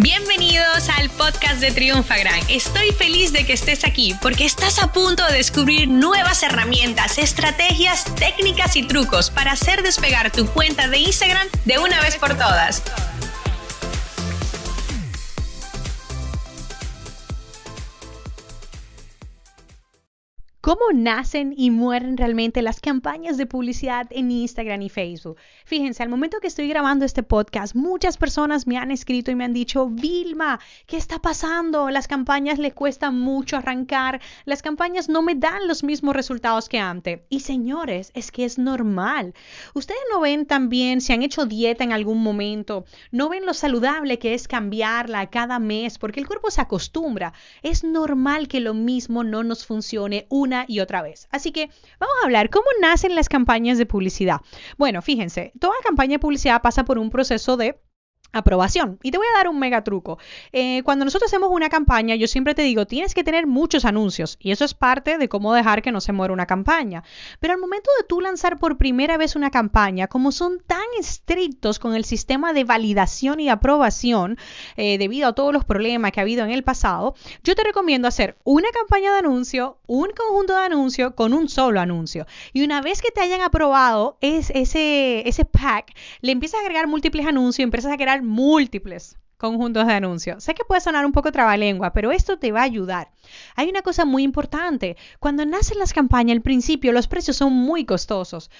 Bienvenidos al podcast de Triunfagram. Estoy feliz de que estés aquí porque estás a punto de descubrir nuevas herramientas, estrategias, técnicas y trucos para hacer despegar tu cuenta de Instagram de una vez por todas. ¿Cómo nacen y mueren realmente las campañas de publicidad en Instagram y Facebook? Fíjense, al momento que estoy grabando este podcast, muchas personas me han escrito y me han dicho, Vilma, ¿qué está pasando? Las campañas le cuestan mucho arrancar, las campañas no me dan los mismos resultados que antes. Y señores, es que es normal. Ustedes no ven también si han hecho dieta en algún momento, no ven lo saludable que es cambiarla cada mes, porque el cuerpo se acostumbra. Es normal que lo mismo no nos funcione una y otra vez. Así que vamos a hablar cómo nacen las campañas de publicidad. Bueno, fíjense, toda campaña de publicidad pasa por un proceso de aprobación. Y te voy a dar un mega truco. Eh, cuando nosotros hacemos una campaña, yo siempre te digo, tienes que tener muchos anuncios y eso es parte de cómo dejar que no se muera una campaña. Pero al momento de tú lanzar por primera vez una campaña, como son tan estrictos con el sistema de validación y aprobación eh, debido a todos los problemas que ha habido en el pasado, yo te recomiendo hacer una campaña de anuncio, un conjunto de anuncios con un solo anuncio. Y una vez que te hayan aprobado es, ese, ese pack, le empiezas a agregar múltiples anuncios, empiezas a crear múltiples conjuntos de anuncios. Sé que puede sonar un poco trabalengua, pero esto te va a ayudar. Hay una cosa muy importante. Cuando nacen las campañas, al principio los precios son muy costosos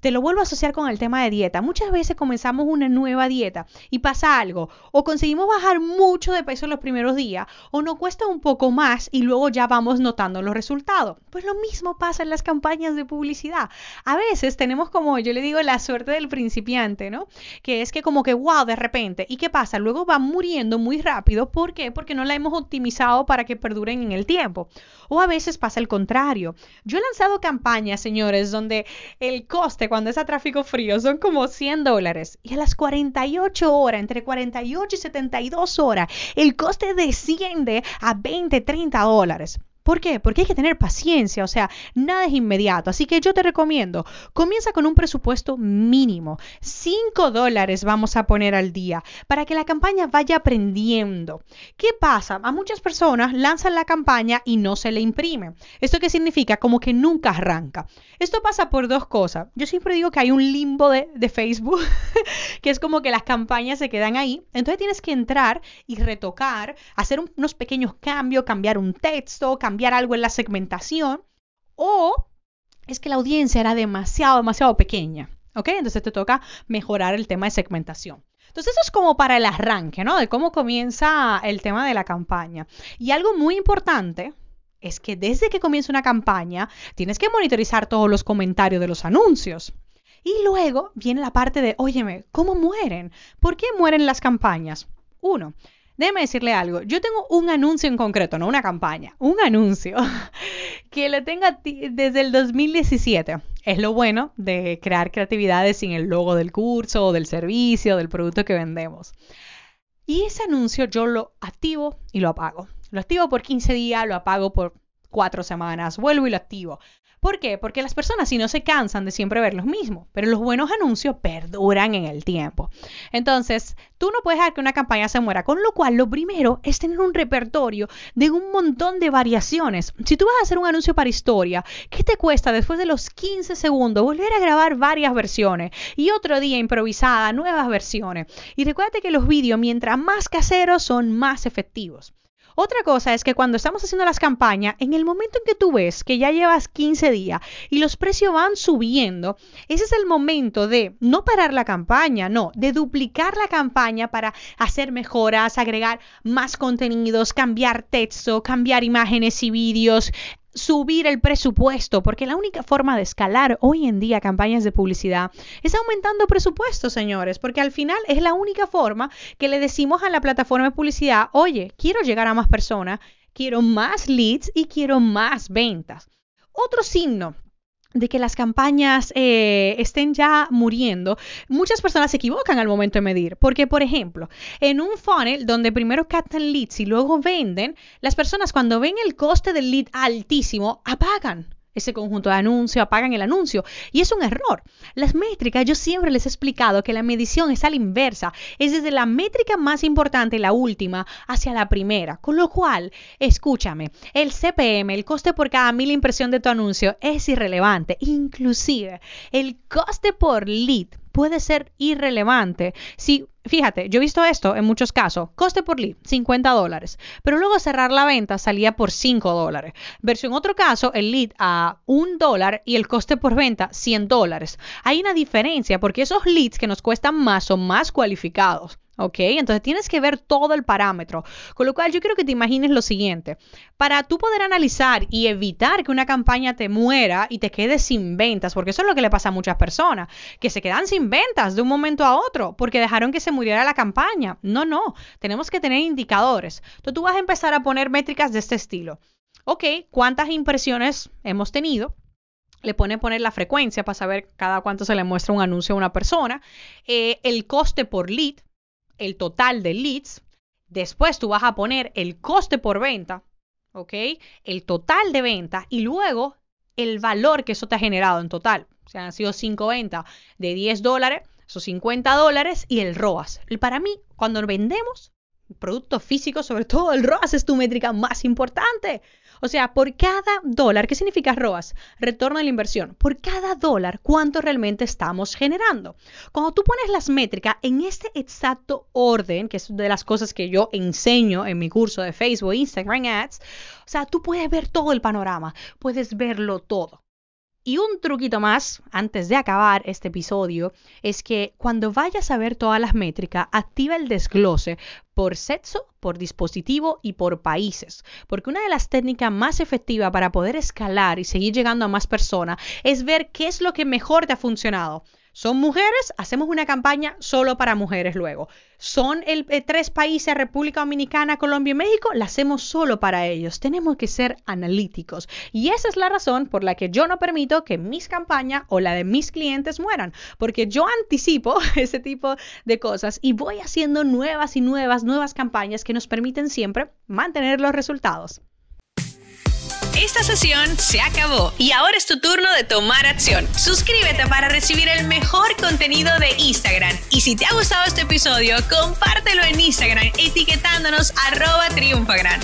te lo vuelvo a asociar con el tema de dieta. Muchas veces comenzamos una nueva dieta y pasa algo, o conseguimos bajar mucho de peso en los primeros días, o nos cuesta un poco más y luego ya vamos notando los resultados. Pues lo mismo pasa en las campañas de publicidad. A veces tenemos como, yo le digo, la suerte del principiante, ¿no? Que es que como que, wow, de repente, ¿y qué pasa? Luego va muriendo muy rápido. ¿Por qué? Porque no la hemos optimizado para que perduren en el tiempo. O a veces pasa el contrario. Yo he lanzado campañas, señores, donde el coste cuando es a tráfico frío son como 100 dólares. Y a las 48 horas, entre 48 y 72 horas, el coste desciende a 20, 30 dólares. ¿Por qué? Porque hay que tener paciencia, o sea, nada es inmediato. Así que yo te recomiendo, comienza con un presupuesto mínimo. 5 dólares vamos a poner al día para que la campaña vaya aprendiendo. ¿Qué pasa? A muchas personas lanzan la campaña y no se le imprime. ¿Esto qué significa? Como que nunca arranca. Esto pasa por dos cosas. Yo siempre digo que hay un limbo de, Facebook, que es como que las campañas se quedan ahí. Entonces tienes que entrar y retocar, hacer unos pequeños cambios, cambiar un texto, cambiar algo en la segmentación o es que la audiencia era demasiado, demasiado pequeña. ¿Ok? Entonces te toca mejorar el tema de segmentación. Entonces eso es como para el arranque, ¿no? De cómo comienza el tema de la campaña. Y algo muy importante es que desde que comienza una campaña tienes que monitorizar todos los comentarios de los anuncios. Y luego viene la parte de, óyeme, ¿cómo mueren? ¿Por qué mueren las campañas? Uno, Déjeme decirle algo. Yo tengo un anuncio en concreto, no una campaña, un anuncio que lo tengo desde el 2017. Es lo bueno de crear creatividades sin el logo del curso o del servicio, del producto que vendemos. Y ese anuncio yo lo activo y lo apago. Lo activo por 15 días, lo apago por cuatro semanas, vuelvo y lo activo. ¿Por qué? Porque las personas si no se cansan de siempre ver los mismos, pero los buenos anuncios perduran en el tiempo. Entonces, tú no puedes dejar que una campaña se muera, con lo cual lo primero es tener un repertorio de un montón de variaciones. Si tú vas a hacer un anuncio para historia, ¿qué te cuesta después de los 15 segundos volver a grabar varias versiones y otro día improvisada, nuevas versiones? Y recuérdate que los vídeos, mientras más caseros, son más efectivos. Otra cosa es que cuando estamos haciendo las campañas, en el momento en que tú ves que ya llevas 15 días y los precios van subiendo, ese es el momento de no parar la campaña, no, de duplicar la campaña para hacer mejoras, agregar más contenidos, cambiar texto, cambiar imágenes y vídeos, subir el presupuesto, porque la única forma de escalar hoy en día campañas de publicidad es aumentando presupuesto, señores, porque al final es la única forma que le decimos a la plataforma de publicidad, oye, quiero llegar a más personas, quiero más leads y quiero más ventas. Otro signo de que las campañas eh, estén ya muriendo, muchas personas se equivocan al momento de medir. Porque, por ejemplo, en un funnel donde primero captan leads y luego venden, las personas cuando ven el coste del lead altísimo, apagan. Ese conjunto de anuncios, apagan el anuncio. Y es un error. Las métricas, yo siempre les he explicado que la medición es a la inversa, es desde la métrica más importante, la última, hacia la primera. Con lo cual, escúchame, el CPM, el coste por cada mil impresión de tu anuncio, es irrelevante. Inclusive, el coste por lead puede ser irrelevante. Si, fíjate, yo he visto esto en muchos casos, coste por lead, 50 dólares, pero luego cerrar la venta salía por 5 dólares. Verso en otro caso, el lead a 1 dólar y el coste por venta 100 dólares. Hay una diferencia porque esos leads que nos cuestan más son más cualificados. ¿Ok? Entonces tienes que ver todo el parámetro. Con lo cual yo quiero que te imagines lo siguiente. Para tú poder analizar y evitar que una campaña te muera y te quedes sin ventas, porque eso es lo que le pasa a muchas personas, que se quedan sin ventas de un momento a otro porque dejaron que se muriera la campaña. No, no. Tenemos que tener indicadores. Entonces tú vas a empezar a poner métricas de este estilo. Ok, ¿cuántas impresiones hemos tenido? le pone poner la frecuencia para saber cada cuánto se le muestra un anuncio a una persona, eh, el coste por lead, el total de leads, después tú vas a poner el coste por venta, ¿ok? El total de venta y luego el valor que eso te ha generado en total. O sea, han sido 5 ventas de 10 dólares, esos 50 dólares y el ROAS. Para mí, cuando vendemos productos físicos, sobre todo el ROAS es tu métrica más importante. O sea, por cada dólar, ¿qué significa ROAS? Retorno de la inversión. Por cada dólar, ¿cuánto realmente estamos generando? Cuando tú pones las métricas en este exacto orden, que es de las cosas que yo enseño en mi curso de Facebook, Instagram Ads, o sea, tú puedes ver todo el panorama, puedes verlo todo. Y un truquito más, antes de acabar este episodio, es que cuando vayas a ver todas las métricas, activa el desglose por sexo, por dispositivo y por países. Porque una de las técnicas más efectivas para poder escalar y seguir llegando a más personas es ver qué es lo que mejor te ha funcionado. Son mujeres, hacemos una campaña solo para mujeres luego. Son el, eh, tres países, República Dominicana, Colombia y México, la hacemos solo para ellos. Tenemos que ser analíticos. Y esa es la razón por la que yo no permito que mis campañas o la de mis clientes mueran. Porque yo anticipo ese tipo de cosas y voy haciendo nuevas y nuevas, nuevas campañas que nos permiten siempre mantener los resultados. Esta sesión se acabó y ahora es tu turno de tomar acción. Suscríbete para recibir el mejor contenido de Instagram. Y si te ha gustado este episodio, compártelo en Instagram etiquetándonos arroba triunfagran.